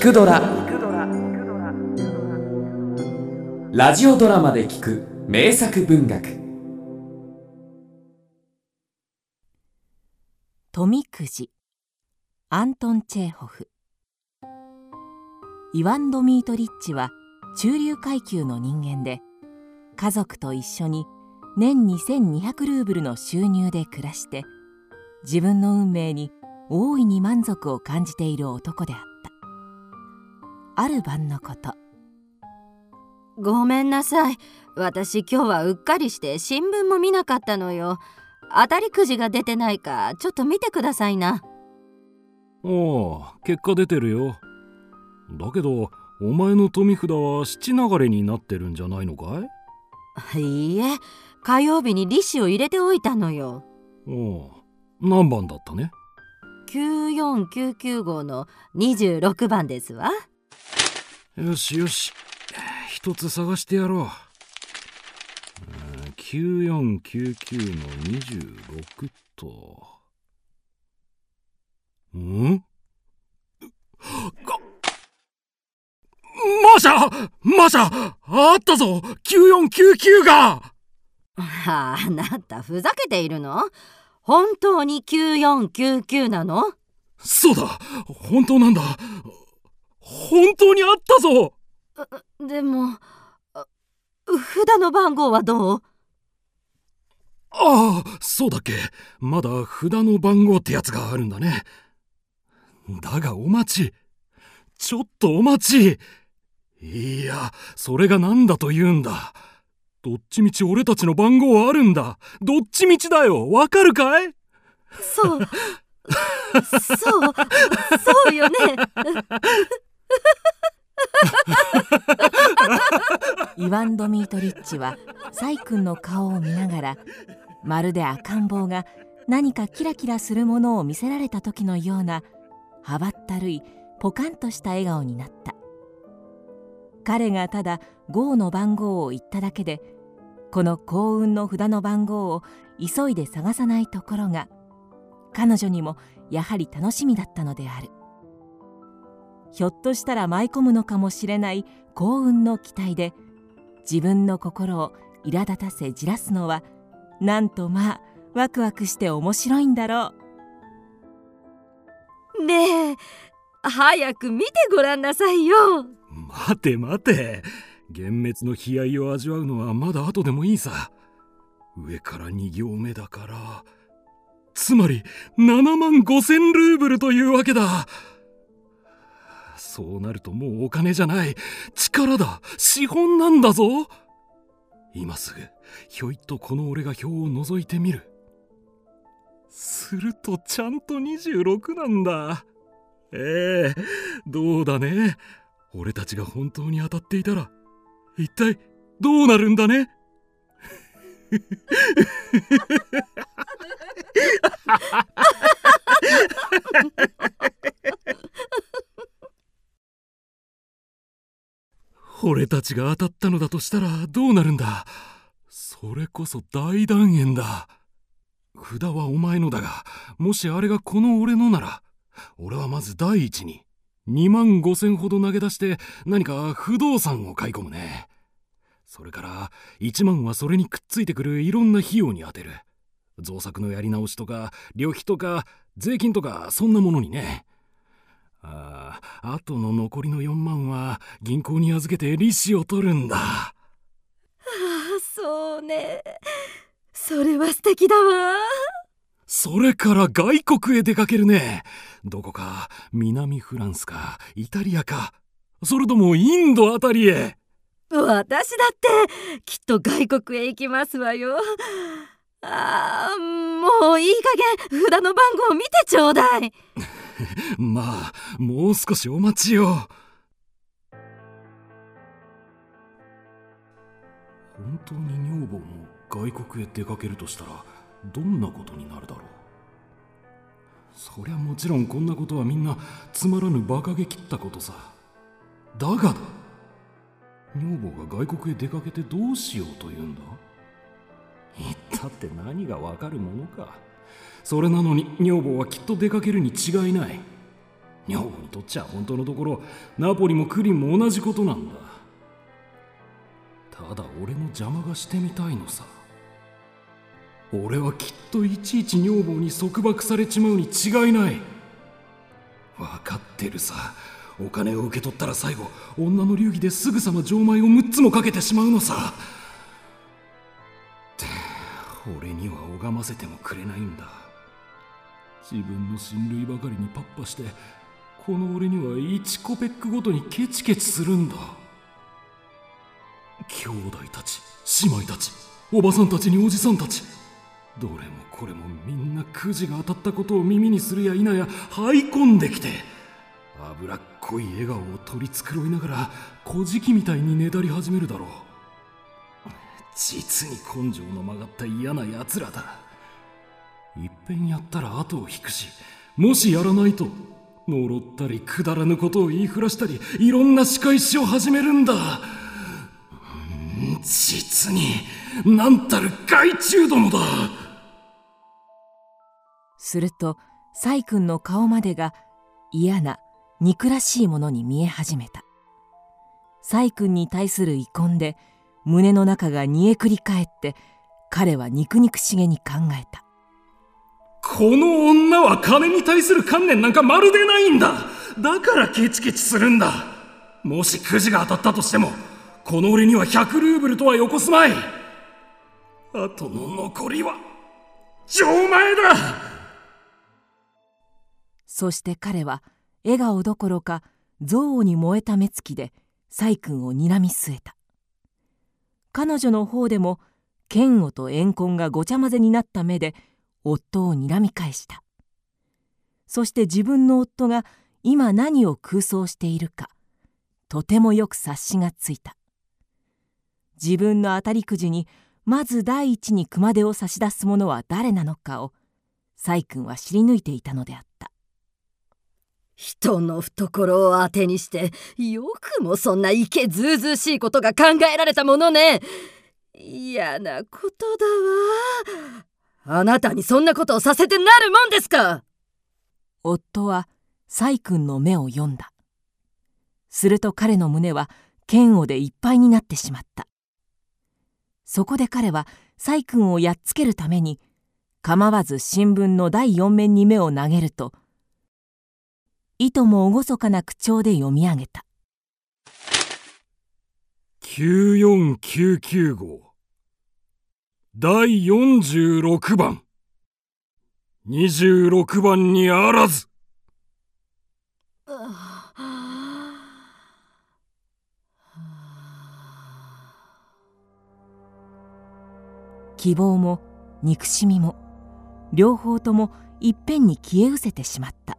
くドラ」ラジオドラマで聞く名作文学。富くじ。アントン・チェーホフ。イワン・ドミートリッチは中流階級の人間で家族と一緒に年2200ルーブルの収入で暮らして自分の運命に大いに満足を感じている男であった。ある晩のこと。ごめんなさい。私今日はうっかりして新聞も見なかったのよ。当たりくじが出てないかちょっと見てくださいな。おあ結果出てるよ。だけどお前の富札は七流れになってるんじゃないのかい?いいえ火曜日に利子を入れておいたのよ。おあ何番だったね ?9499 号の26番ですわよしよし。一つ探してやろう。9499の26と。ん？マシャマシャあったぞ !9499 が。ああなたふざけているの？本当に9499なの？そうだ本当なんだ本当にあったぞ。でも札の番号はどう？ああそうだっけ。まだ札の番号ってやつがあるんだね。だがお待ち。ちょっとお待ち。いやそれが何だと言うんだ。どっちみち俺たちの番号あるんだ。どっちみちだよ。わかるかい？そう。そう。そうよね イワン・ドミートリッチはサイ君の顔を見ながらまるで赤ん坊が何かキラキラするものを見せられた時のようなはばったるいポカンとした笑顔になった。彼がただ号の番号を言っただけでこの幸運の札の番号を急いで探さないところが彼女にもやはり楽しみだったのである。ひょっとしたら舞い込むのかもしれない幸運の期待で自分の心を苛立たせじらすのはなんとまあワクワクして面白いんだろう。ねえ早く見てごらんなさいよ。待て待て。幻滅の悲哀を味わうのはまだ後でもいいさ。上から2行目だから。つまり7万5千ルーブルというわけだそうなるともうお金じゃない。力だ。資本なんだぞ。今すぐひょいっとこの俺が表を覗いてみる。するとちゃんと26なんだ。ええどうだね。俺たちが本当に当たっていたら一体どうなるんだね。俺たちが当たったのだとしたらどうなるんだ？それこそ大団円だ。札はお前のだがもしあれがこの俺のなら俺はまず第一に2万5千ほど投げ出して何か不動産を買い込むね。それから1万はそれにくっついてくるいろんな費用に充てる。造作のやり直しとか旅費とか税金とかそんなものにね。あああとの残りの4万は銀行に預けて利子を取るんだ。ああそうね。それは素敵だわ。それから外国へ出かけるね。どこか南フランスかイタリアか。それともインドあたりへ。私だってきっと外国へ行きますわよ。ああもういい加減札の番号見てちょうだい まあもう少しお待ちよ本当に女房も外国へ出かけるとしたらどんなことになるだろう。そりゃもちろんこんなことはみんなつまらぬ馬鹿げ切ったことさ。だがだ女房が外国へ出かけてどうしようというんだ？言ったって何がわかるものか。それなのに女房はきっと出かけるに違いない。女房にとっちゃ本当のところナポリもクリンも同じことなんだ。ただ俺の邪魔がしてみたいのさ。俺はきっといちいち女房に束縛されちまうに違いない。分かってるさ。お金を受け取ったら最後女の流儀ですぐさま錠前を6つもかけてしまうのさ。俺には拝ませてもくれないんだ。自分の親類ばかりにパッパしてこの俺には1コペックごとにケチケチするんだ。兄弟たち姉妹たちおばさんたちにおじさんたち。どれもこれもみんなくじが当たったことを耳にするや否や這い込んできて脂っこい笑顔を取り繕いながら小じきみたいにねだり始めるだろう。実に根性の曲がった嫌な奴らだ。いっぺんやったら後を引くしもしやらないと呪ったりくだらぬことを言いふらしたりいろんな仕返しを始めるんだ。実に何たる害虫どもだ。すると細君の顔までが嫌な憎らしいものに見え始めた。細君に対する遺恨で胸の中が煮えくり返って彼は肉肉しげに考えた。この女は金に対する観念なんかまるでないんだ。だからケチケチするんだ。もしくじが当たったとしてもこの俺には100ルーブルとはよこすまい。あとの残りは錠前だ。そして彼は笑顔どころか憎悪に燃えた目つきで細君を睨み据えた。彼女の方でも嫌悪と怨恨がごちゃ混ぜになった目で夫を睨み返した。そして自分の夫が今何を空想しているかとてもよく察しがついた。自分の当たりくじにまず第一に熊手を差し出す者は誰なのかを細君は知り抜いていたのであった。人の懐を当てにしてよくもそんなイケずうずうしいことが考えられたものね。嫌なことだわ。あなたにそんなことをさせてなるもんですか？夫は細君の目を読んだ。すると彼の胸は嫌悪でいっぱいになってしまった。そこで彼は細君をやっつけるために構わず新聞の第四面に目を投げるといとも厳かな口調で読み上げた。94995号第46番。26番にあらず。希望も憎しみも両方ともいっぺんに消え失せてしまった。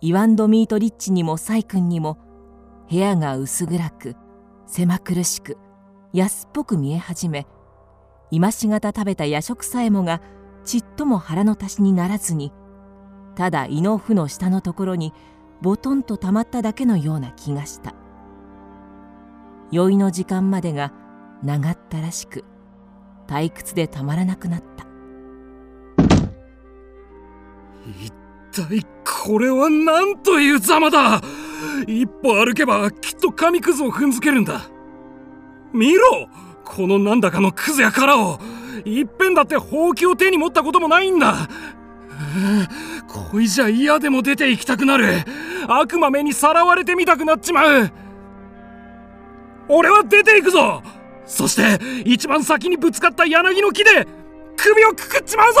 イワンド・ミート・リッチにもサイ君にも部屋が薄暗く狭苦しく安っぽく見え始め今しがた食べた夜食さえもがちっとも腹の足しにならずにただ胃の腑の下のところにボトンとたまっただけのような気がした。酔いの時間までが長ったらしく退屈でたまらなくなった。一体これは何というざまだ。一歩歩けばきっと紙くずを踏んづけるんだ。見ろ。このなんだかのクズや殻をいっぺんだってほうきを手に持ったこともないんだ。こいじゃ嫌でも出て行きたくなる。悪魔目にさらわれてみたくなっちまう。俺は出て行くぞ。そして一番先にぶつかった柳の木で首をくくっちまうぞ。